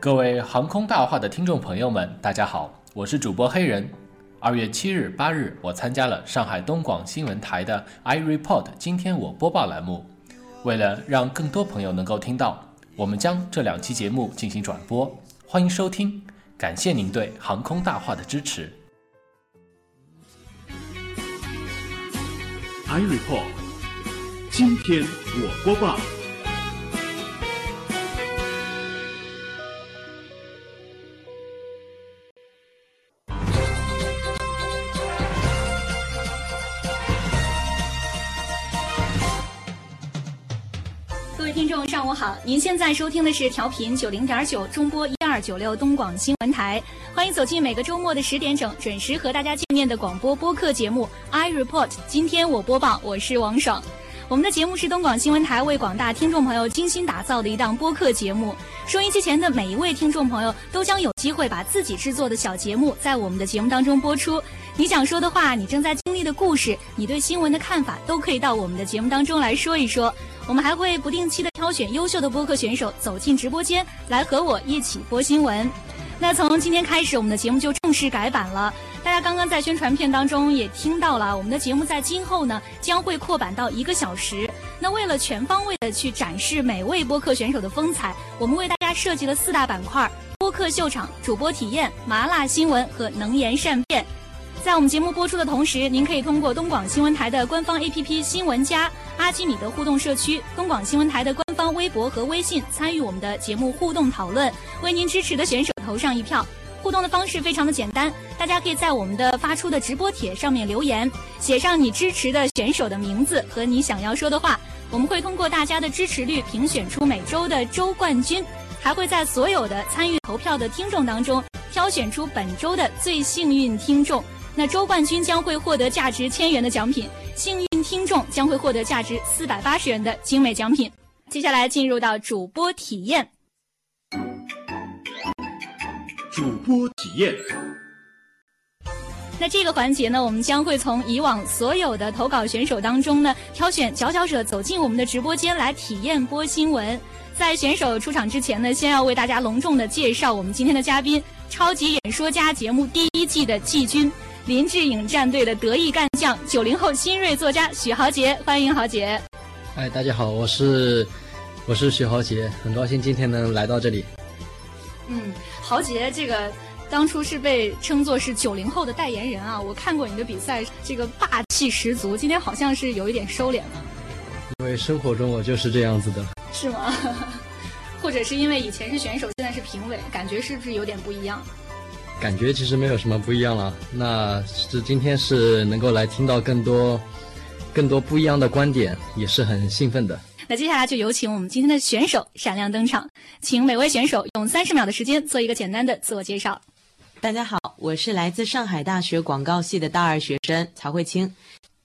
各位航空大话的听众朋友们，大家好，我是主播黑人。二月七日、八日，我参加了上海东广新闻台的 i report，今天我播报栏目。为了让更多朋友能够听到，我们将这两期节目进行转播，欢迎收听，感谢您对航空大话的支持。i report，今天我播报。您现在收听的是调频九零点九中波一二九六东广新闻台，欢迎走进每个周末的十点整准时和大家见面的广播播客节目 I Report。今天我播报，我是王爽。我们的节目是东广新闻台为广大听众朋友精心打造的一档播客节目，收音机前的每一位听众朋友都将有机会把自己制作的小节目在我们的节目当中播出。你想说的话，你正在经历的故事，你对新闻的看法，都可以到我们的节目当中来说一说。我们还会不定期的挑选优秀的播客选手走进直播间，来和我一起播新闻。那从今天开始，我们的节目就正式改版了。大家刚刚在宣传片当中也听到了，我们的节目在今后呢将会扩版到一个小时。那为了全方位的去展示每位播客选手的风采，我们为大家设计了四大板块：播客秀场、主播体验、麻辣新闻和能言善辩。在我们节目播出的同时，您可以通过东广新闻台的官方 APP“ 新闻加”、阿基米德互动社区、东广新闻台的官方微博和微信参与我们的节目互动讨论，为您支持的选手投上一票。互动的方式非常的简单，大家可以在我们的发出的直播帖上面留言，写上你支持的选手的名字和你想要说的话，我们会通过大家的支持率评选出每周的周冠军，还会在所有的参与投票的听众当中挑选出本周的最幸运听众。那周冠军将会获得价值千元的奖品，幸运听众将会获得价值四百八十元的精美奖品。接下来进入到主播体验。主播体验。那这个环节呢，我们将会从以往所有的投稿选手当中呢，挑选佼佼者走进我们的直播间来体验播新闻。在选手出场之前呢，先要为大家隆重的介绍我们今天的嘉宾——超级演说家节目第一季的季军。林志颖战队的得意干将，九零后新锐作家许豪杰，欢迎豪杰。哎，大家好，我是我是许豪杰，很高兴今天能来到这里。嗯，豪杰这个当初是被称作是九零后的代言人啊，我看过你的比赛，这个霸气十足。今天好像是有一点收敛了。因为生活中我就是这样子的。是吗？或者是因为以前是选手，现在是评委，感觉是不是有点不一样？感觉其实没有什么不一样了，那是今天是能够来听到更多、更多不一样的观点，也是很兴奋的。那接下来就有请我们今天的选手闪亮登场，请每位选手用三十秒的时间做一个简单的自我介绍。大家好，我是来自上海大学广告系的大二学生曹慧清。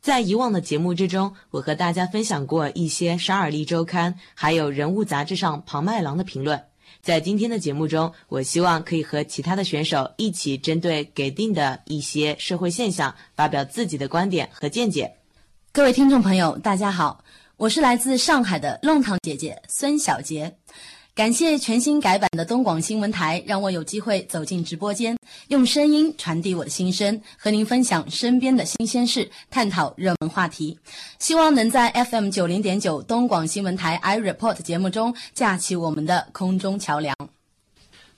在以往的节目之中，我和大家分享过一些《沙尔利周刊》还有《人物》杂志上庞麦郎的评论。在今天的节目中，我希望可以和其他的选手一起针对给定的一些社会现象发表自己的观点和见解。各位听众朋友，大家好，我是来自上海的弄堂姐姐孙小杰。感谢全新改版的东广新闻台，让我有机会走进直播间，用声音传递我的心声，和您分享身边的新鲜事，探讨热门话题。希望能在 FM 九零点九东广新闻台 i report 节目中架起我们的空中桥梁。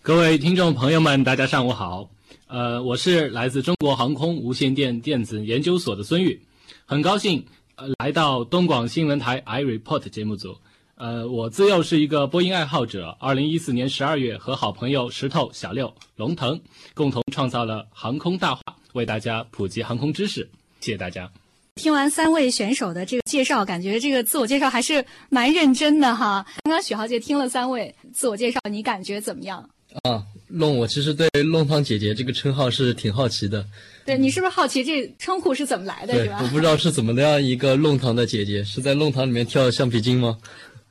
各位听众朋友们，大家上午好。呃，我是来自中国航空无线电电子研究所的孙玉，很高兴呃来到东广新闻台 i report 节目组。呃，我自幼是一个播音爱好者。二零一四年十二月，和好朋友石头、小六、龙腾共同创造了航空大话，为大家普及航空知识。谢谢大家。听完三位选手的这个介绍，感觉这个自我介绍还是蛮认真的哈。刚刚许豪杰听了三位自我介绍，你感觉怎么样？啊，弄我其实对“弄堂姐姐”这个称号是挺好奇的。对你是不是好奇这称呼是怎么来的？对，我不知道是怎么样一个弄堂的姐姐，是在弄堂里面跳橡皮筋吗？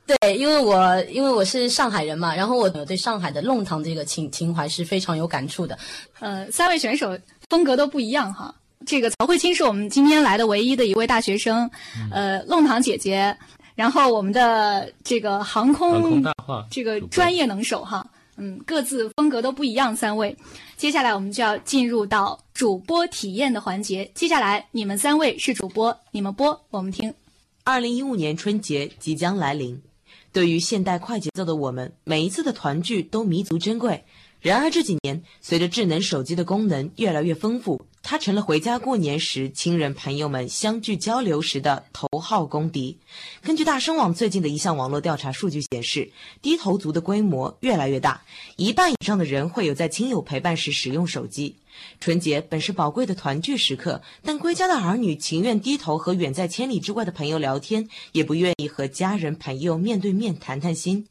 对，因为我因为我是上海人嘛，然后我对上海的弄堂这个情情怀是非常有感触的。呃，三位选手风格都不一样哈。这个曹慧清是我们今天来的唯一的一位大学生，呃，弄堂姐姐，然后我们的这个航空航空大话这个专业能手哈，嗯，各自风格都不一样。三位，接下来我们就要进入到主播体验的环节。接下来你们三位是主播，你们播，我们听。二零一五年春节即将来临，对于现代快节奏的我们，每一次的团聚都弥足珍贵。然而这几年，随着智能手机的功能越来越丰富，它成了回家过年时亲人朋友们相聚交流时的头号公敌。根据大声网最近的一项网络调查数据显示，低头族的规模越来越大，一半以上的人会有在亲友陪伴时使用手机。春节本是宝贵的团聚时刻，但归家的儿女情愿低头和远在千里之外的朋友聊天，也不愿意和家人朋友面对面谈谈心。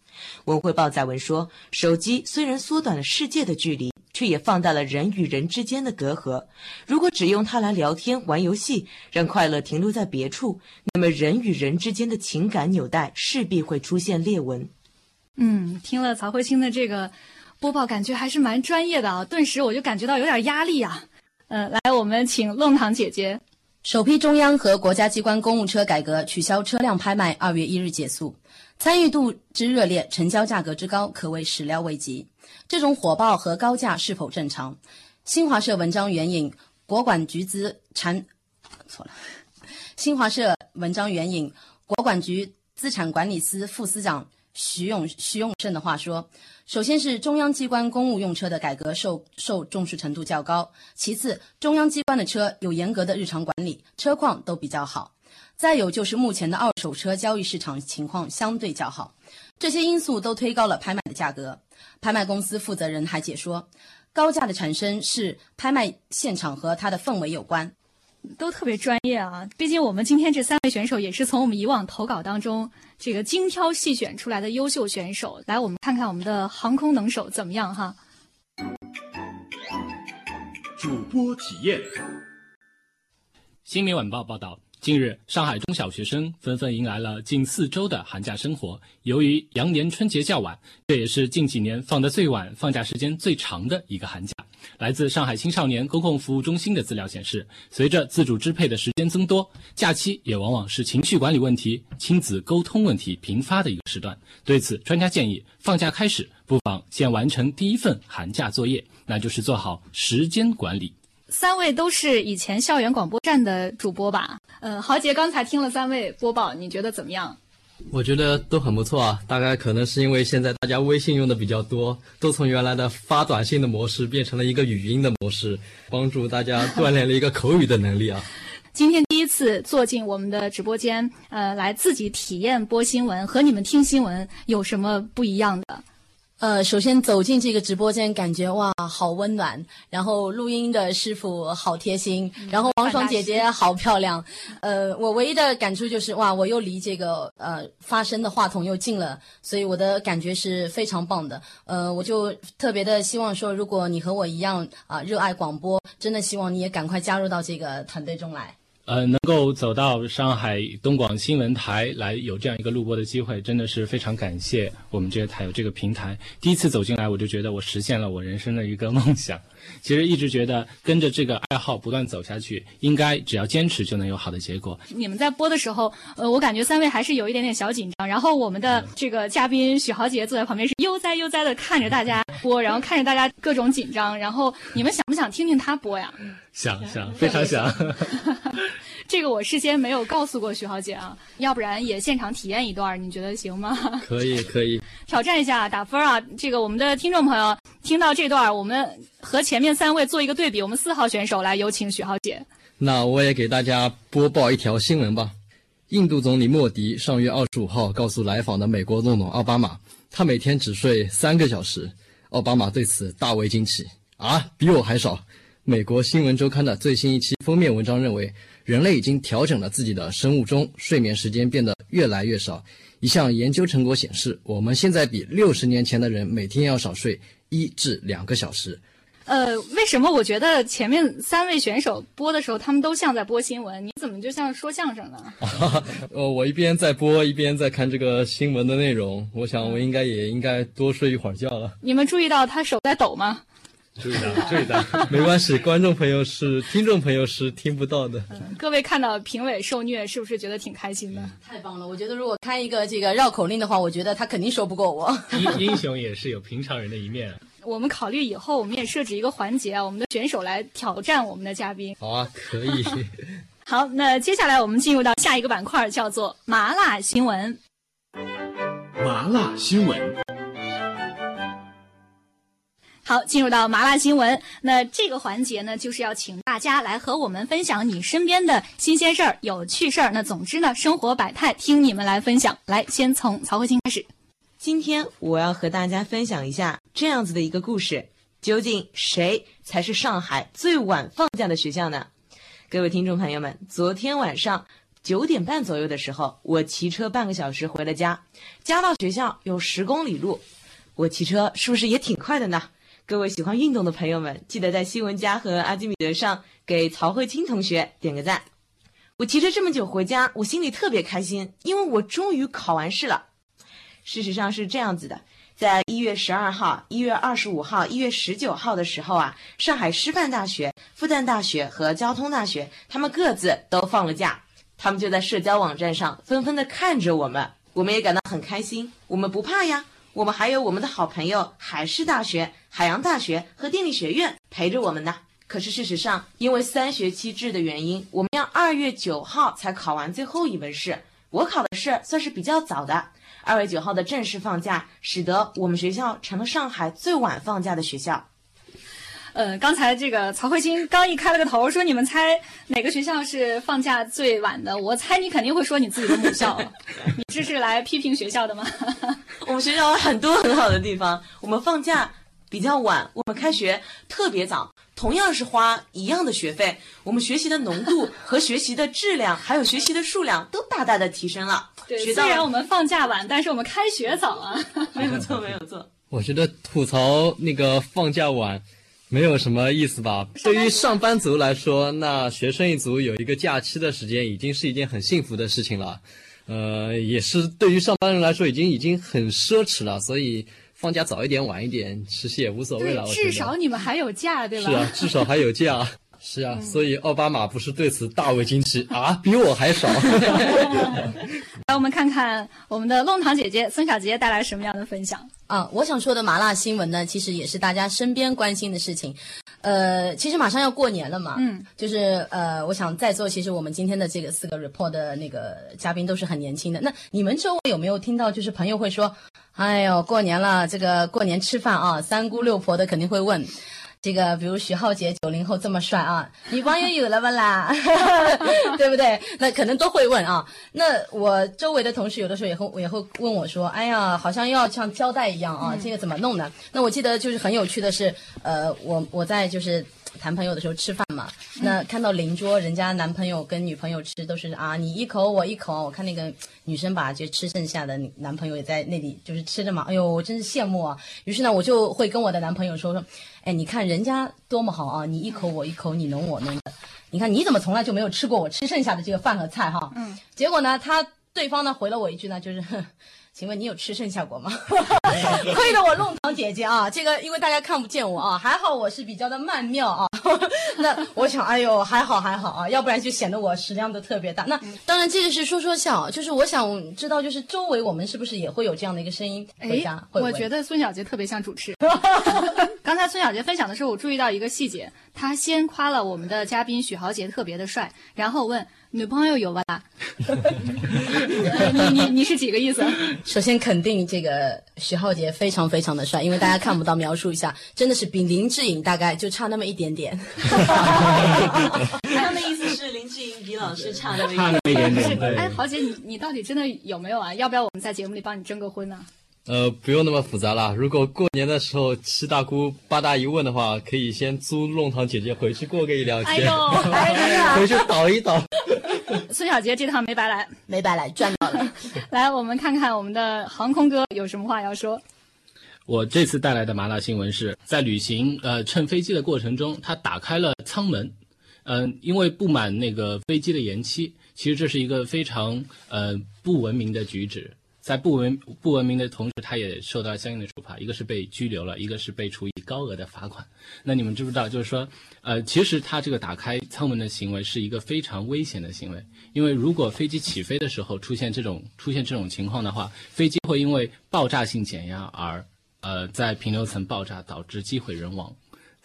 文汇报载文说，手机虽然缩短了世界的距离，却也放大了人与人之间的隔阂。如果只用它来聊天、玩游戏，让快乐停留在别处，那么人与人之间的情感纽带势必会出现裂纹。嗯，听了曹慧清的这个播报，感觉还是蛮专业的啊，顿时我就感觉到有点压力啊。嗯，来，我们请弄堂姐姐。首批中央和国家机关公务车改革取消车辆拍卖，二月一日结束。参与度之热烈，成交价格之高，可谓始料未及。这种火爆和高价是否正常？新华社文章援引国管局资产，错了。新华社文章援引国管局资产管理司副司长徐永徐永胜的话说：首先是中央机关公务用车的改革受受重视程度较高，其次中央机关的车有严格的日常管理，车况都比较好。再有就是目前的二手车交易市场情况相对较好，这些因素都推高了拍卖的价格。拍卖公司负责人还解说，高价的产生是拍卖现场和它的氛围有关，都特别专业啊。毕竟我们今天这三位选手也是从我们以往投稿当中这个精挑细选出来的优秀选手。来，我们看看我们的航空能手怎么样哈？主播体验。新民晚报报道。近日，上海中小学生纷纷迎来了近四周的寒假生活。由于羊年春节较晚，这也是近几年放得最晚、放假时间最长的一个寒假。来自上海青少年公共服务中心的资料显示，随着自主支配的时间增多，假期也往往是情绪管理问题、亲子沟通问题频发的一个时段。对此，专家建议，放假开始不妨先完成第一份寒假作业，那就是做好时间管理。三位都是以前校园广播站的主播吧？呃，豪杰刚才听了三位播报，你觉得怎么样？我觉得都很不错啊。大概可能是因为现在大家微信用的比较多，都从原来的发短信的模式变成了一个语音的模式，帮助大家锻炼了一个口语的能力啊。今天第一次坐进我们的直播间，呃，来自己体验播新闻，和你们听新闻有什么不一样的？呃，首先走进这个直播间，感觉哇，好温暖。然后录音的师傅好贴心，然后王爽姐姐好漂亮。呃，我唯一的感触就是哇，我又离这个呃发声的话筒又近了，所以我的感觉是非常棒的。呃，我就特别的希望说，如果你和我一样啊热爱广播，真的希望你也赶快加入到这个团队中来。呃，能够走到上海东广新闻台来有这样一个录播的机会，真的是非常感谢我们这个台有这个平台。第一次走进来，我就觉得我实现了我人生的一个梦想。其实一直觉得跟着这个爱好不断走下去，应该只要坚持就能有好的结果。你们在播的时候，呃，我感觉三位还是有一点点小紧张。然后我们的这个嘉宾许豪杰坐在旁边是悠哉悠哉的看着大家播，然后看着大家各种紧张。然后你们想不想听听他播呀？想想，非常想。这个我事先没有告诉过徐浩姐啊，要不然也现场体验一段，你觉得行吗？可以，可以。挑战一下打分啊！这个我们的听众朋友听到这段，我们和前面三位做一个对比。我们四号选手来有请许浩姐。那我也给大家播报一条新闻吧。印度总理莫迪上月二十五号告诉来访的美国总统奥巴马，他每天只睡三个小时。奥巴马对此大为惊奇啊，比我还少。美国新闻周刊的最新一期封面文章认为。人类已经调整了自己的生物钟，睡眠时间变得越来越少。一项研究成果显示，我们现在比六十年前的人每天要少睡一至两个小时。呃，为什么我觉得前面三位选手播的时候，他们都像在播新闻？你怎么就像说相声呢？呃，我一边在播，一边在看这个新闻的内容。我想，我应该也应该多睡一会儿觉了。你们注意到他手在抖吗？注意到，注意到。没关系，观众朋友是听众朋友是听不到的。各位看到评委受虐，是不是觉得挺开心的？太棒了！我觉得如果开一个这个绕口令的话，我觉得他肯定说不过我。英英雄也是有平常人的一面。我们考虑以后，我们也设置一个环节啊，我们的选手来挑战我们的嘉宾。好啊，可以。好，那接下来我们进入到下一个板块，叫做麻辣新闻。麻辣新闻。好，进入到麻辣新闻。那这个环节呢，就是要请大家来和我们分享你身边的新鲜事儿、有趣事儿。那总之呢，生活百态，听你们来分享。来，先从曹慧清开始。今天我要和大家分享一下这样子的一个故事：究竟谁才是上海最晚放假的学校呢？各位听众朋友们，昨天晚上九点半左右的时候，我骑车半个小时回了家，家到学校有十公里路，我骑车是不是也挺快的呢？各位喜欢运动的朋友们，记得在新闻家和阿基米德上给曹慧清同学点个赞。我骑车这么久回家，我心里特别开心，因为我终于考完试了。事实上是这样子的，在一月十二号、一月二十五号、一月十九号的时候啊，上海师范大学、复旦大学和交通大学他们各自都放了假，他们就在社交网站上纷纷的看着我们，我们也感到很开心。我们不怕呀，我们还有我们的好朋友海事大学。海洋大学和电力学院陪着我们呢。可是事实上，因为三学期制的原因，我们要二月九号才考完最后一门试。我考的试算是比较早的，二月九号的正式放假，使得我们学校成了上海最晚放假的学校。呃，刚才这个曹慧清刚一开了个头，说你们猜哪个学校是放假最晚的？我猜你肯定会说你自己的母校。你这是来批评学校的吗？我们学校有很多很好的地方，我们放假。比较晚，我们开学特别早，同样是花一样的学费，我们学习的浓度和学习的质量，还有学习的数量都大大的提升了。对，虽然我们放假晚，但是我们开学早啊。没有错，没有错。我觉得吐槽那个放假晚，没有什么意思吧？对于上班族来说，那学生一族有一个假期的时间，已经是一件很幸福的事情了。呃，也是对于上班人来说，已经已经很奢侈了，所以。放假早一点晚一点，其实也无所谓了。至少你们还有假，对吧？是啊，至少还有假。是啊，所以奥巴马不是对此大为惊奇 啊，比我还少。来，我们看看我们的弄堂姐姐孙小杰带来什么样的分享啊？我想说的麻辣新闻呢，其实也是大家身边关心的事情。呃，其实马上要过年了嘛，嗯，就是呃，我想在座其实我们今天的这个四个 report 的那个嘉宾都是很年轻的。那你们周围有没有听到，就是朋友会说？哎呦，过年了，这个过年吃饭啊，三姑六婆的肯定会问，这个比如徐浩杰九零后这么帅啊，女朋友有了不啦？对不对？那可能都会问啊。那我周围的同事有的时候也会也会问我说，哎呀，好像要像交代一样啊，这个怎么弄呢？那我记得就是很有趣的是，呃，我我在就是。谈朋友的时候吃饭嘛，那看到邻桌人家男朋友跟女朋友吃都是啊，你一口我一口。我看那个女生把就吃剩下的男朋友也在那里就是吃着嘛，哎呦，我真是羡慕啊。于是呢，我就会跟我的男朋友说说，哎，你看人家多么好啊，你一口我一口，你侬我侬的。你看你怎么从来就没有吃过我吃剩下的这个饭和菜哈？嗯。结果呢，他对方呢回了我一句呢，就是。请问你有吃剩效果吗？亏得我弄堂姐姐啊！这个因为大家看不见我啊，还好我是比较的曼妙啊。那我想，哎呦，还好还好啊，要不然就显得我食量都特别大。那当然这个是说说笑，就是我想知道，就是周围我们是不是也会有这样的一个声音？哎，我觉得孙小杰特别像主持。刚才孙小杰分享的时候，我注意到一个细节，他先夸了我们的嘉宾许豪杰特别的帅，然后问。女朋友有吧？你你你是几个意思？首先肯定这个徐浩杰非常非常的帅，因为大家看不到，描述一下，真的是比林志颖大概就差那么一点点。他的意思是林志颖比老师差那么一点点。哎，豪杰，你你到底真的有没有啊？要不要我们在节目里帮你征个婚呢？呃，不用那么复杂了。如果过年的时候七大姑八大姨问的话，可以先租弄堂姐姐回去过个一两天，回去倒一倒。孙小杰这趟没白来，没白来，赚到了。来，我们看看我们的航空哥有什么话要说。我这次带来的麻辣新闻是在旅行呃乘飞机的过程中，他打开了舱门，嗯，因为不满那个飞机的延期，其实这是一个非常呃不文明的举止。在不文不文明的同时，他也受到相应的处罚，一个是被拘留了，一个是被处以高额的罚款。那你们知不知道，就是说，呃，其实他这个打开舱门的行为是一个非常危险的行为，因为如果飞机起飞的时候出现这种出现这种情况的话，飞机会因为爆炸性减压而呃在平流层爆炸，导致机毁人亡。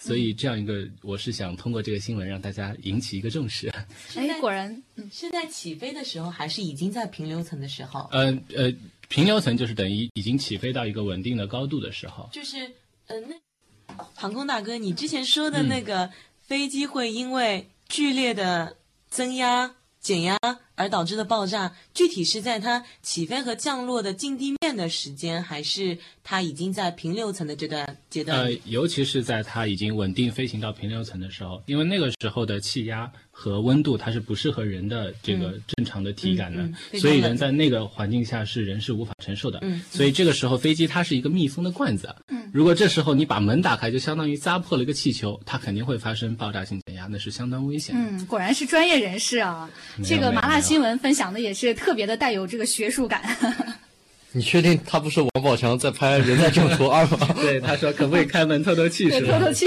所以这样一个，我是想通过这个新闻让大家引起一个重视。哎，果然，是在起飞的时候，还是已经在平流层的时候？呃呃，平流层就是等于已经起飞到一个稳定的高度的时候。就是，呃，那航空大哥，你之前说的那个飞机会因为剧烈的增压、减压而导致的爆炸，具体是在它起飞和降落的近地面的时间，还是它已经在平流层的这段阶段？呃，尤其是在它已经稳定飞行到平流层的时候，因为那个时候的气压和温度它是不适合人的这个正常的体感的，嗯嗯所以人在那个环境下是人是无法承受的。嗯所以这个时候飞机它是一个密封的罐子。嗯，如果这时候你把门打开，就相当于扎破了一个气球，它肯定会发生爆炸性减压，那是相当危险的。嗯，果然是专业人士啊！这个麻辣新闻分享的也是特别的带有这个学术感。你确定他不是王宝强在拍《人在囧途二》吗？对，他说可不可以开门透透气？是吧透透气。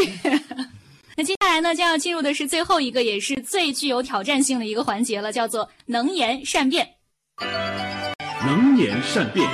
来呢，将要进入的是最后一个，也是最具有挑战性的一个环节了，叫做能言善辩。能言善辩，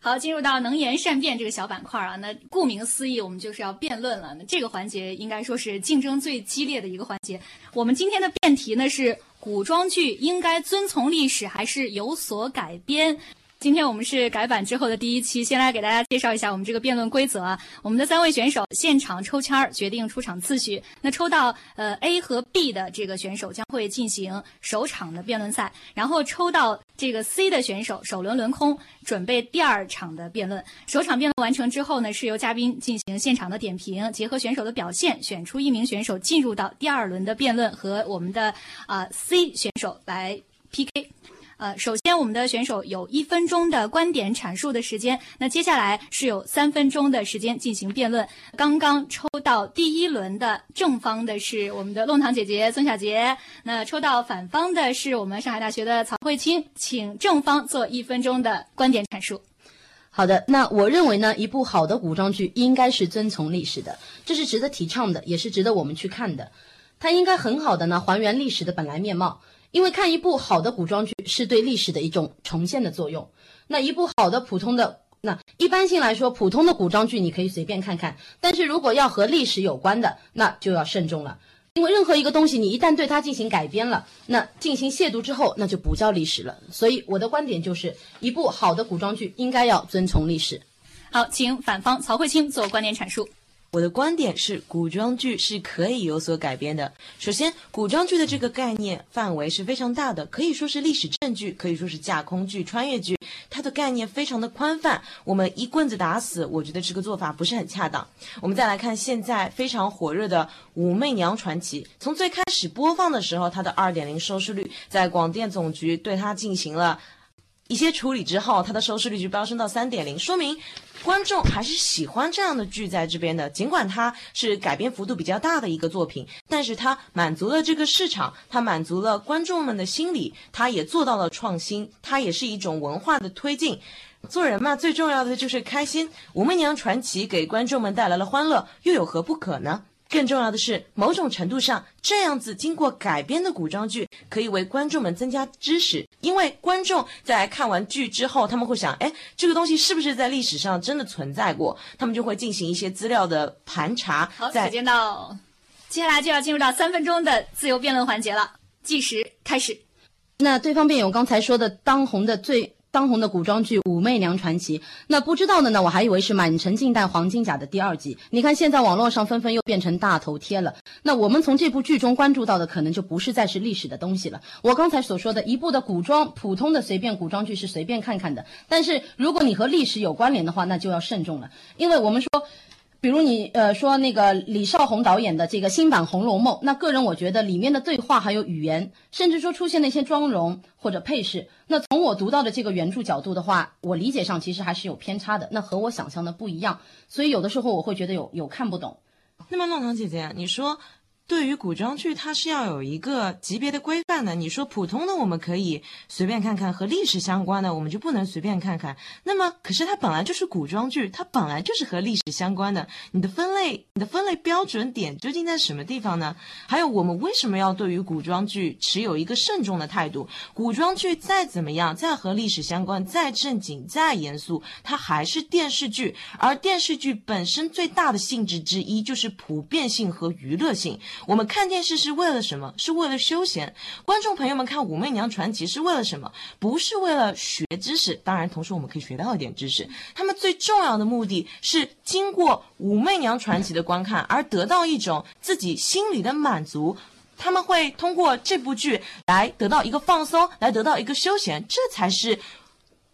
好，进入到能言善辩这个小板块啊，那顾名思义，我们就是要辩论了。那这个环节应该说是竞争最激烈的一个环节。我们今天的辩题呢是：古装剧应该遵从历史还是有所改编？今天我们是改版之后的第一期，先来给大家介绍一下我们这个辩论规则啊。我们的三位选手现场抽签儿决定出场次序。那抽到呃 A 和 B 的这个选手将会进行首场的辩论赛，然后抽到这个 C 的选手首轮轮空，准备第二场的辩论。首场辩论完成之后呢，是由嘉宾进行现场的点评，结合选手的表现，选出一名选手进入到第二轮的辩论，和我们的啊、C 选手来 PK。呃，首先我们的选手有一分钟的观点阐述的时间，那接下来是有三分钟的时间进行辩论。刚刚抽到第一轮的正方的是我们的弄堂姐姐孙小杰，那抽到反方的是我们上海大学的曹慧清，请正方做一分钟的观点阐述。好的，那我认为呢，一部好的古装剧应该是遵从历史的，这是值得提倡的，也是值得我们去看的。它应该很好的呢还原历史的本来面貌，因为看一部好的古装剧是对历史的一种重现的作用。那一部好的普通的，那一般性来说，普通的古装剧你可以随便看看，但是如果要和历史有关的，那就要慎重了。因为任何一个东西，你一旦对它进行改编了，那进行亵渎之后，那就不叫历史了。所以我的观点就是，一部好的古装剧应该要遵从历史。好，请反方曹慧清做观点阐述。我的观点是，古装剧是可以有所改编的。首先，古装剧的这个概念范围是非常大的，可以说是历史正剧，可以说是架空剧、穿越剧，它的概念非常的宽泛。我们一棍子打死，我觉得这个做法不是很恰当。我们再来看现在非常火热的《武媚娘传奇》，从最开始播放的时候，它的二点零收视率，在广电总局对它进行了。一些处理之后，它的收视率就飙升到三点零，说明观众还是喜欢这样的剧在这边的。尽管它是改编幅度比较大的一个作品，但是它满足了这个市场，它满足了观众们的心理，它也做到了创新，它也是一种文化的推进。做人嘛，最重要的就是开心。《武媚娘传奇》给观众们带来了欢乐，又有何不可呢？更重要的是，某种程度上，这样子经过改编的古装剧可以为观众们增加知识，因为观众在看完剧之后，他们会想，哎，这个东西是不是在历史上真的存在过？他们就会进行一些资料的盘查。好，在时间到，接下来就要进入到三分钟的自由辩论环节了，计时开始。那对方辩友刚才说的当红的最当红的古装剧《武媚娘传奇》，那不知道的呢，我还以为是《满城尽带黄金甲》的第二集。你看现在网络上纷纷又变成大头贴了。那我们从这部剧中关注到的，可能就不是再是历史的东西了。我刚才所说的一部的古装普通的随便古装剧是随便看看的，但是如果你和历史有关联的话，那就要慎重了，因为我们说。比如你呃说那个李少红导演的这个新版《红楼梦》，那个人我觉得里面的对话还有语言，甚至说出现那些妆容或者配饰，那从我读到的这个原著角度的话，我理解上其实还是有偏差的，那和我想象的不一样，所以有的时候我会觉得有有看不懂。那么浪堂姐姐，你说对于古装剧，它是要有一个级别的规范的。你说普通的我们可以随便看看，和历史相关的我们就不能随便看看。那么，可是它本来就是古装剧，它本来就是和历史相关的。你的分类，你的分类标准点究竟在什么地方呢？还有，我们为什么要对于古装剧持有一个慎重的态度？古装剧再怎么样，再和历史相关，再正经，再严肃，它还是电视剧。而电视剧本身最大的性质之一就是普遍性和娱乐性。我们看电视是为了什么？是为了休闲。观众朋友们看《武媚娘传奇》是为了什么？不是为了学知识，当然，同时我们可以学到一点知识。他们最重要的目的是经过《武媚娘传奇》的观看而得到一种自己心里的满足。他们会通过这部剧来得到一个放松，来得到一个休闲，这才是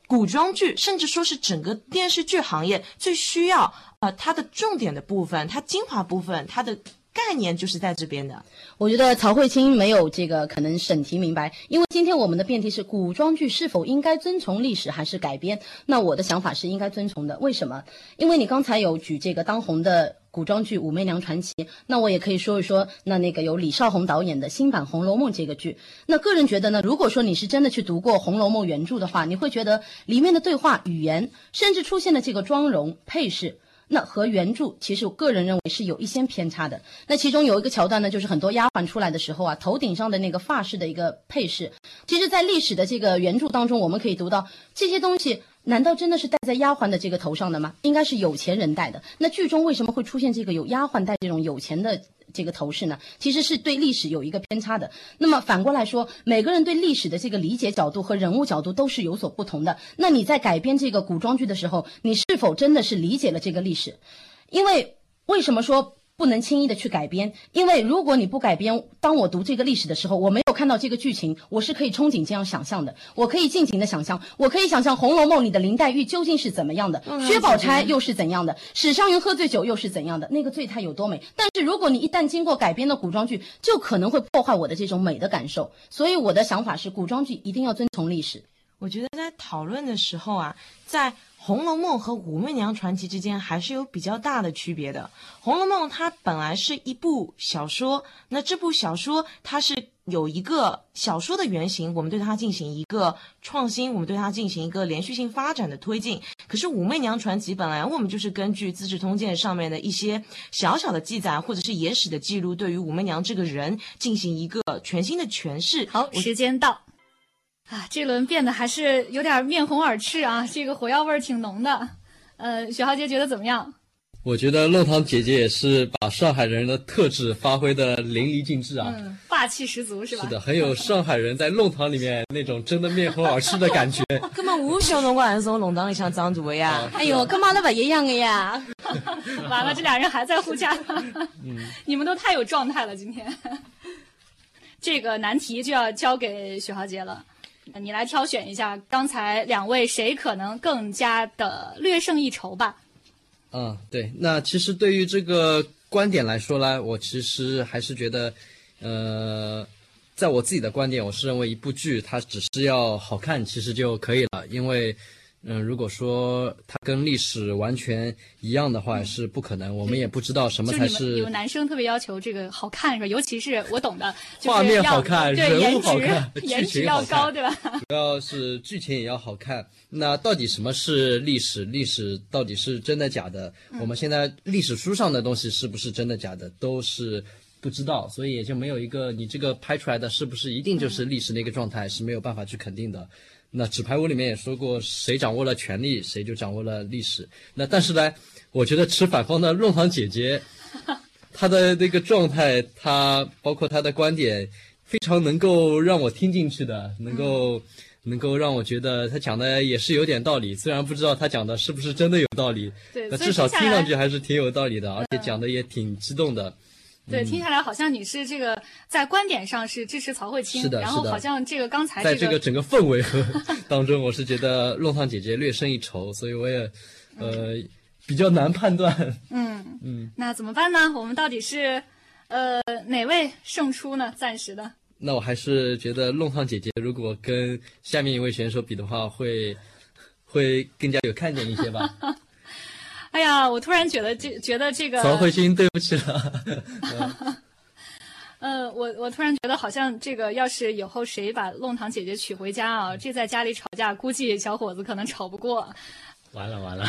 古装剧，甚至说是整个电视剧行业最需要呃它的重点的部分，它精华部分，它的。概念就是在这边的。我觉得曹慧清没有这个可能审题明白，因为今天我们的辩题是古装剧是否应该遵从历史还是改编？那我的想法是应该遵从的。为什么？因为你刚才有举这个当红的古装剧《武媚娘传奇》，那我也可以说一说那那个由李少红导演的新版《红楼梦》这个剧。那个人觉得呢，如果说你是真的去读过《红楼梦》原著的话，你会觉得里面的对话语言，甚至出现的这个妆容配饰。那和原著其实我个人认为是有一些偏差的。那其中有一个桥段呢，就是很多丫鬟出来的时候啊，头顶上的那个发饰的一个配饰，其实，在历史的这个原著当中，我们可以读到这些东西，难道真的是戴在丫鬟的这个头上的吗？应该是有钱人戴的。那剧中为什么会出现这个有丫鬟戴这种有钱的？这个头饰呢，其实是对历史有一个偏差的。那么反过来说，每个人对历史的这个理解角度和人物角度都是有所不同的。那你在改编这个古装剧的时候，你是否真的是理解了这个历史？因为为什么说？不能轻易的去改编，因为如果你不改编，当我读这个历史的时候，我没有看到这个剧情，我是可以憧憬这样想象的，我可以尽情的想象，我可以想象《红楼梦》里的林黛玉究竟是怎么样的，薛宝钗又是怎样的，史湘云喝醉酒又是怎样的，那个醉态有多美。但是如果你一旦经过改编的古装剧，就可能会破坏我的这种美的感受。所以我的想法是，古装剧一定要遵从历史。我觉得在讨论的时候啊，在。《红楼梦》和《武媚娘传奇》之间还是有比较大的区别的。《红楼梦》它本来是一部小说，那这部小说它是有一个小说的原型，我们对它进行一个创新，我们对它进行一个连续性发展的推进。可是《武媚娘传奇》本来我们就是根据《资治通鉴》上面的一些小小的记载或者是野史的记录，对于武媚娘这个人进行一个全新的诠释。好，时间到。啊，这轮变得还是有点面红耳赤啊，这个火药味儿挺浓的。呃，雪豪杰觉得怎么样？我觉得弄堂姐姐也是把上海人的特质发挥的淋漓尽致啊，嗯，霸气十足是吧？是的，很有上海人在弄堂里面那种真的面红耳赤的感觉。根本无小辰光还是从弄堂里向长大的呀。哎呦，跟妈都不一样的呀。完了，这俩人还在互掐。嗯，你们都太有状态了，今天。这个难题就要交给许豪杰了。你来挑选一下，刚才两位谁可能更加的略胜一筹吧？嗯，对。那其实对于这个观点来说呢，我其实还是觉得，呃，在我自己的观点，我是认为一部剧它只是要好看，其实就可以了，因为。嗯，如果说它跟历史完全一样的话，是不可能。我们也不知道什么才是。有男生特别要求这个好看是吧？尤其是我懂的，画面好看，人物 好看，颜值要高，对吧？主要是剧情也要好看。那到底什么是历史？历史到底是真的假的？我们现在历史书上的东西是不是真的假的，都是不知道，所以也就没有一个你这个拍出来的是不是一定就是历史那个状态是没有办法去肯定的。那《纸牌屋》里面也说过，谁掌握了权力，谁就掌握了历史。那但是呢，我觉得持反方的弄堂姐姐，她的那个状态，她包括她的观点，非常能够让我听进去的，能够能够让我觉得她讲的也是有点道理。虽然不知道她讲的是不是真的有道理，那至少听上去还是挺有道理的，而且讲的也挺激动的。对，听下来好像你是这个在观点上是支持曹慧清的，然后好像这个刚才在这个整个氛围和当中，我是觉得弄堂姐姐略胜一筹，所以我也呃比较难判断。嗯 嗯，那怎么办呢？我们到底是呃哪位胜出呢？暂时的。那我还是觉得弄堂姐姐如果跟下面一位选手比的话，会会更加有看点一些吧。哎呀，我突然觉得这觉得这个曹慧君，对不起了。呃，我我突然觉得好像这个，要是以后谁把弄堂姐姐娶回家啊，这在家里吵架，估计小伙子可能吵不过。完了完了，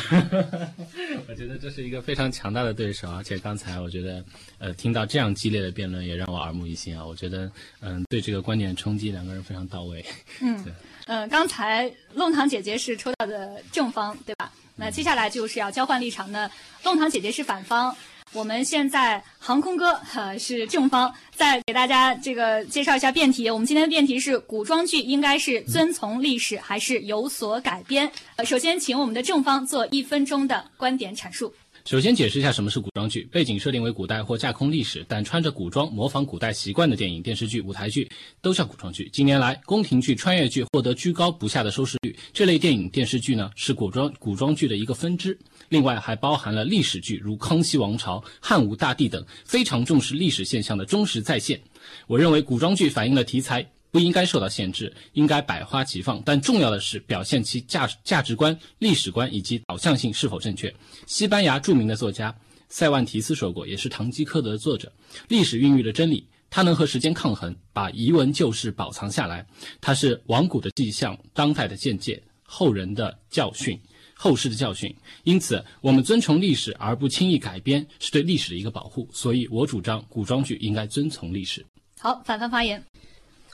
我觉得这是一个非常强大的对手，而且刚才我觉得，呃，听到这样激烈的辩论也让我耳目一新啊。我觉得，嗯，对这个观点冲击两个人非常到位。嗯，嗯，刚才弄堂姐姐是抽到的正方，对吧？那接下来就是要交换立场的，弄堂姐姐是反方。我们现在航空哥哈 是正方，再给大家这个介绍一下辩题。我们今天的辩题是：古装剧应该是遵从历史还是有所改编？呃，首先请我们的正方做一分钟的观点阐述。首先解释一下什么是古装剧，背景设定为古代或架空历史，但穿着古装模仿古代习惯的电影、电视剧、舞台剧都叫古装剧。近年来，宫廷剧、穿越剧获得居高不下的收视率，这类电影、电视剧呢是古装古装剧的一个分支。另外还包含了历史剧，如康熙王朝、汉武大帝等，非常重视历史现象的忠实再现。我认为古装剧反映了题材不应该受到限制，应该百花齐放，但重要的是表现其价价值观、历史观以及导向性是否正确。西班牙著名的作家塞万提斯说过，也是《堂吉诃德》的作者：“历史孕育了真理，它能和时间抗衡，把遗文旧事保藏下来。它是往古的迹象，当代的见解，后人的教训。”后世的教训，因此我们遵从历史而不轻易改编，是对历史的一个保护。所以我主张古装剧应该遵从历史。好，反方发言。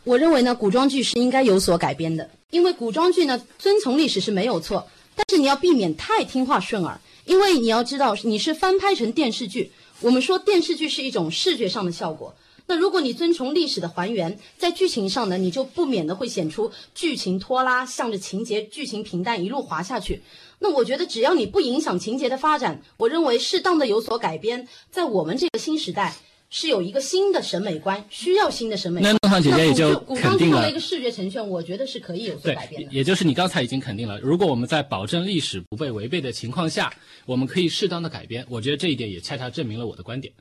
我认为呢，古装剧是应该有所改编的，因为古装剧呢遵从历史是没有错，但是你要避免太听话顺耳，因为你要知道你是翻拍成电视剧，我们说电视剧是一种视觉上的效果。那如果你遵从历史的还原，在剧情上呢，你就不免的会显出剧情拖拉，向着情节剧情平淡一路滑下去。那我觉得只要你不影响情节的发展，我认为适当的有所改编，在我们这个新时代是有一个新的审美观，需要新的审美观。那弄堂姐姐也就古肯定了作为一个视觉呈现，我觉得是可以有所改变，的。也就是你刚才已经肯定了，如果我们在保证历史不被违背的情况下，我们可以适当的改编。我觉得这一点也恰恰证明了我的观点。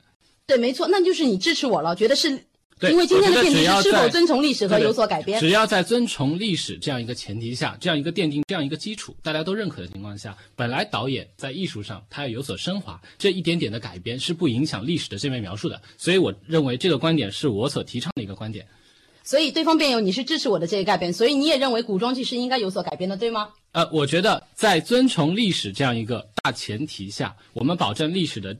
对，没错，那就是你支持我了，觉得是。对因为今天的我觉得辩题是否遵从历史和有所改编。只要在遵从历史这样一个前提下，这样一个奠定这样一个基础，大家都认可的情况下，本来导演在艺术上他要有所升华，这一点点的改编是不影响历史的正面描述的。所以我认为这个观点是我所提倡的一个观点。所以对方辩友你是支持我的这个改编，所以你也认为古装剧是应该有所改编的，对吗？呃，我觉得在遵从历史这样一个大前提下，我们保证历史的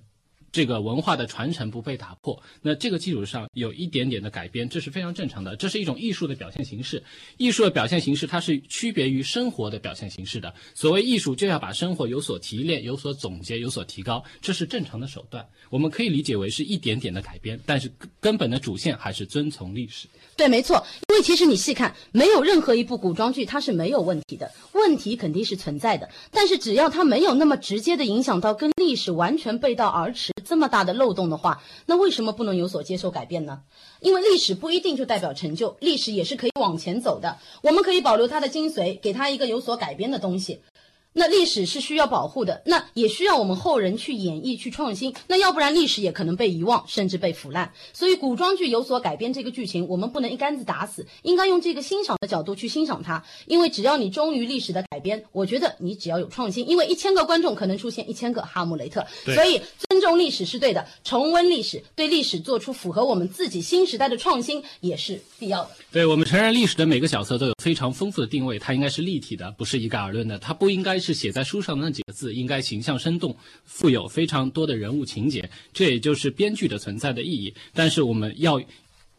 这个文化的传承不被打破。那这个基础上有一点点的改编，这是非常正常的，这是一种艺术的表现形式。艺术的表现形式它是区别于生活的表现形式的。所谓艺术，就要把生活有所提炼、有所总结、有所提高，这是正常的手段。我们可以理解为是一点点的改编，但是根本的主线还是遵从历史。对，没错，其实你细看，没有任何一部古装剧它是没有问题的，问题肯定是存在的。但是只要它没有那么直接的影响到跟历史完全背道而驰这么大的漏洞的话，那为什么不能有所接受改变呢？因为历史不一定就代表成就，历史也是可以往前走的。我们可以保留它的精髓，给它一个有所改编的东西。那历史是需要保护的，那也需要我们后人去演绎、去创新。那要不然历史也可能被遗忘，甚至被腐烂。所以古装剧有所改编这个剧情，我们不能一竿子打死，应该用这个欣赏的角度去欣赏它。因为只要你忠于历史的改编，我觉得你只要有创新，因为一千个观众可能出现一千个哈姆雷特，对所以尊重历史是对的，重温历史，对历史做出符合我们自己新时代的创新也是必要的。对我们承认历史的每个角色都有非常丰富的定位，它应该是立体的，不是一概而论的。它不应该是写在书上的那几个字，应该形象生动，富有非常多的人物情节。这也就是编剧的存在的意义。但是我们要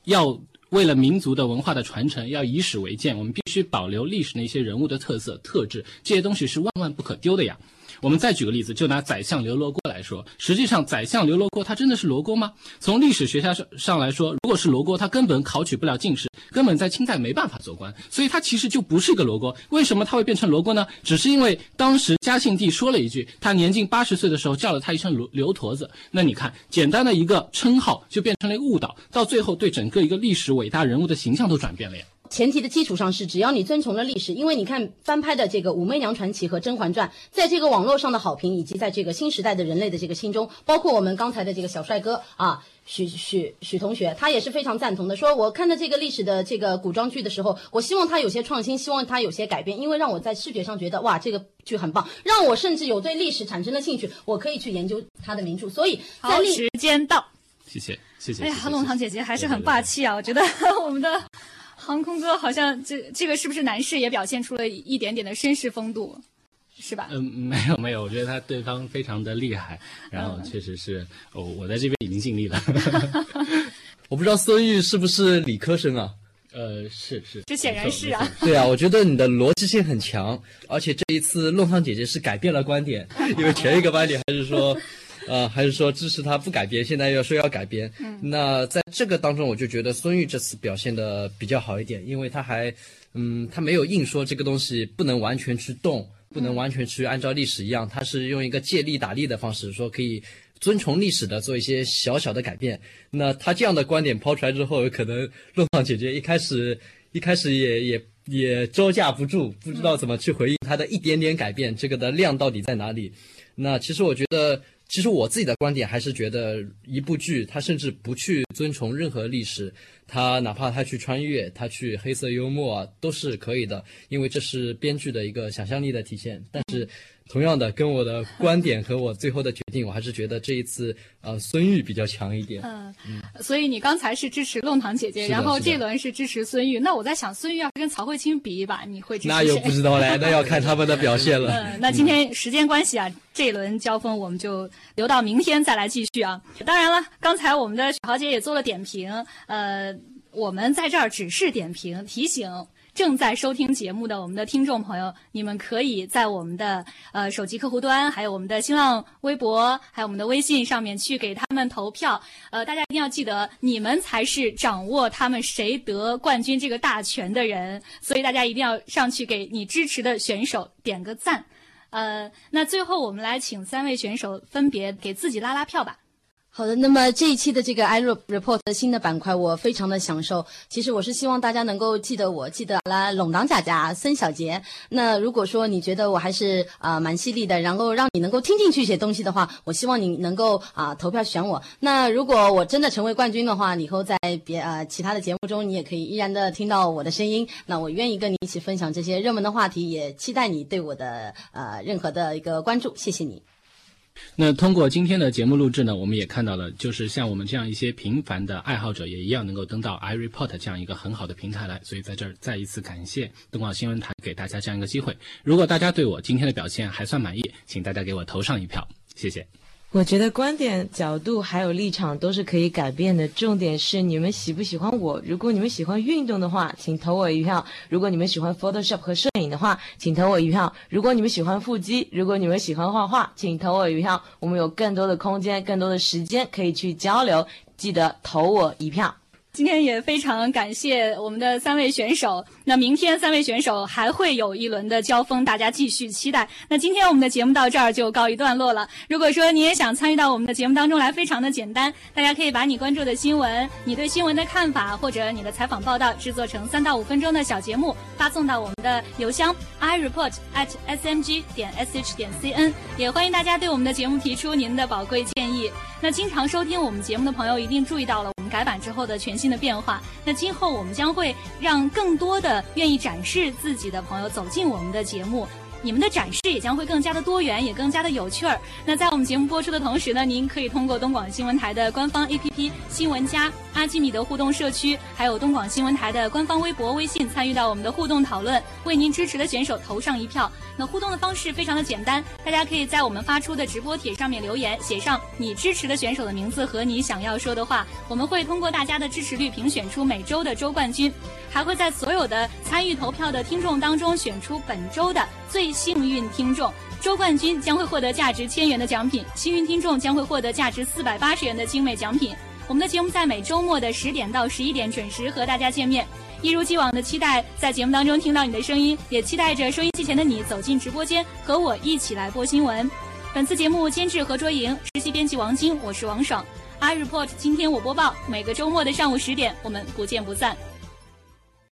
要为了民族的文化的传承，要以史为鉴，我们必须保留历史那些人物的特色特质，这些东西是万万不可丢的呀。我们再举个例子，就拿宰相刘罗锅来说，实际上宰相刘罗锅他真的是罗锅吗？从历史学家上上来说，如果是罗锅，他根本考取不了进士，根本在清代没办法做官，所以他其实就不是一个罗锅。为什么他会变成罗锅呢？只是因为当时嘉庆帝说了一句，他年近八十岁的时候叫了他一声刘刘驼子。那你看，简单的一个称号就变成了一个误导，到最后对整个一个历史伟大人物的形象都转变了呀。前提的基础上是，只要你遵从了历史，因为你看翻拍的这个《武媚娘传奇》和《甄嬛传》，在这个网络上的好评，以及在这个新时代的人类的这个心中，包括我们刚才的这个小帅哥啊，许许许同学，他也是非常赞同的。说我看到这个历史的这个古装剧的时候，我希望它有些创新，希望它有些改变，因为让我在视觉上觉得哇，这个剧很棒，让我甚至有对历史产生了兴趣，我可以去研究它的名著。所以在好，历时间到。谢谢谢谢。哎呀谢，谢龙堂姐姐还是很霸气啊！我觉得我们的航空哥好像这这个是不是男士也表现出了一点点的绅士风度，是吧？嗯，没有没有，我觉得他对方非常的厉害，然后确实是，哦，我在这边已经尽力了。我不知道孙玉是不是理科生啊？呃，是是，这显然是啊。对啊，我觉得你的逻辑性很强，而且这一次弄堂姐姐是改变了观点，因为前一个班里还是说，呃，还是说支持他不改编，现在又说要改编。嗯，那在这个当中，我就觉得孙玉这次表现的比较好一点，因为他还，嗯，他没有硬说这个东西不能完全去动，不能完全去按照历史一样，他是用一个借力打力的方式，说可以遵从历史的做一些小小的改变。那他这样的观点抛出来之后，可能弄堂姐姐一开始一开始也也也招架不住，不知道怎么去回应他的一点点改变，这个的量到底在哪里？那其实我觉得，其实我自己的观点还是觉得，一部剧他甚至不去遵从任何历史，他哪怕他去穿越，他去黑色幽默啊，都是可以的，因为这是编剧的一个想象力的体现。但是，同样的，跟我的观点和我最后的决定，我还是觉得这一次呃孙玉比较强一点。嗯，所以你刚才是支持弄堂姐姐，然后这轮是支持孙玉。那我在想，孙玉要是跟曹慧清比一把，你会支持谁？那又不知道嘞，那要看他们的表现了。嗯，那今天时间关系啊，这一轮交锋我们就留到明天再来继续啊。当然了，刚才我们的许豪姐也做了点评，呃，我们在这儿只是点评，提醒。正在收听节目的我们的听众朋友，你们可以在我们的呃手机客户端，还有我们的新浪微博，还有我们的微信上面去给他们投票。呃，大家一定要记得，你们才是掌握他们谁得冠军这个大权的人，所以大家一定要上去给你支持的选手点个赞。呃，那最后我们来请三位选手分别给自己拉拉票吧。好的，那么这一期的这个 i report 的新的板块，我非常的享受。其实我是希望大家能够记得我，记得啦，龙党贾贾孙小杰。那如果说你觉得我还是啊、蛮犀利的，然后让你能够听进去一些东西的话，我希望你能够啊、投票选我。那如果我真的成为冠军的话，以后在别呃其他的节目中，你也可以依然的听到我的声音。那我愿意跟你一起分享这些热门的话题，也期待你对我的呃任何的一个关注。谢谢你。那通过今天的节目录制呢，我们也看到了，就是像我们这样一些平凡的爱好者，也一样能够登到 iReport 这样一个很好的平台来。所以在这儿再一次感谢东广新闻台给大家这样一个机会。如果大家对我今天的表现还算满意，请大家给我投上一票，谢谢。我觉得观点、角度还有立场都是可以改变的，重点是你们喜不喜欢我。如果你们喜欢运动的话，请投我一票；如果你们喜欢 Photoshop 和摄影的话，请投我一票；如果你们喜欢腹肌，如果你们喜欢画画，请投我一票。我们有更多的空间、更多的时间可以去交流，记得投我一票。今天也非常感谢我们的三位选手。那明天三位选手还会有一轮的交锋，大家继续期待。那今天我们的节目到这儿就告一段落了。如果说你也想参与到我们的节目当中来，非常的简单，大家可以把你关注的新闻、你对新闻的看法或者你的采访报道制作成三到五分钟的小节目，发送到我们的邮箱 i report at smg 点 sh 点 cn。也欢迎大家对我们的节目提出您的宝贵建议。那经常收听我们节目的朋友一定注意到了改版之后的全新的变化。那今后我们将会让更多的愿意展示自己的朋友走进我们的节目。你们的展示也将会更加的多元，也更加的有趣儿。那在我们节目播出的同时呢，您可以通过东广新闻台的官方 APP 新闻加、阿基米德互动社区，还有东广新闻台的官方微博、微信，参与到我们的互动讨论，为您支持的选手投上一票。那互动的方式非常的简单，大家可以在我们发出的直播帖上面留言，写上你支持的选手的名字和你想要说的话，我们会通过大家的支持率评选出每周的周冠军，还会在所有的参与投票的听众当中选出本周的最幸运听众。周冠军将会获得价值千元的奖品，幸运听众将会获得价值四百八十元的精美奖品。我们的节目在每周末的十点到十一点准时和大家见面。一如既往的期待在节目当中听到你的声音，也期待着收音机前的你走进直播间和我一起来播新闻。本次节目监制何卓莹，实习编辑王晶，我是王爽。I report，今天我播报，每个周末的上午十点，我们不见不散。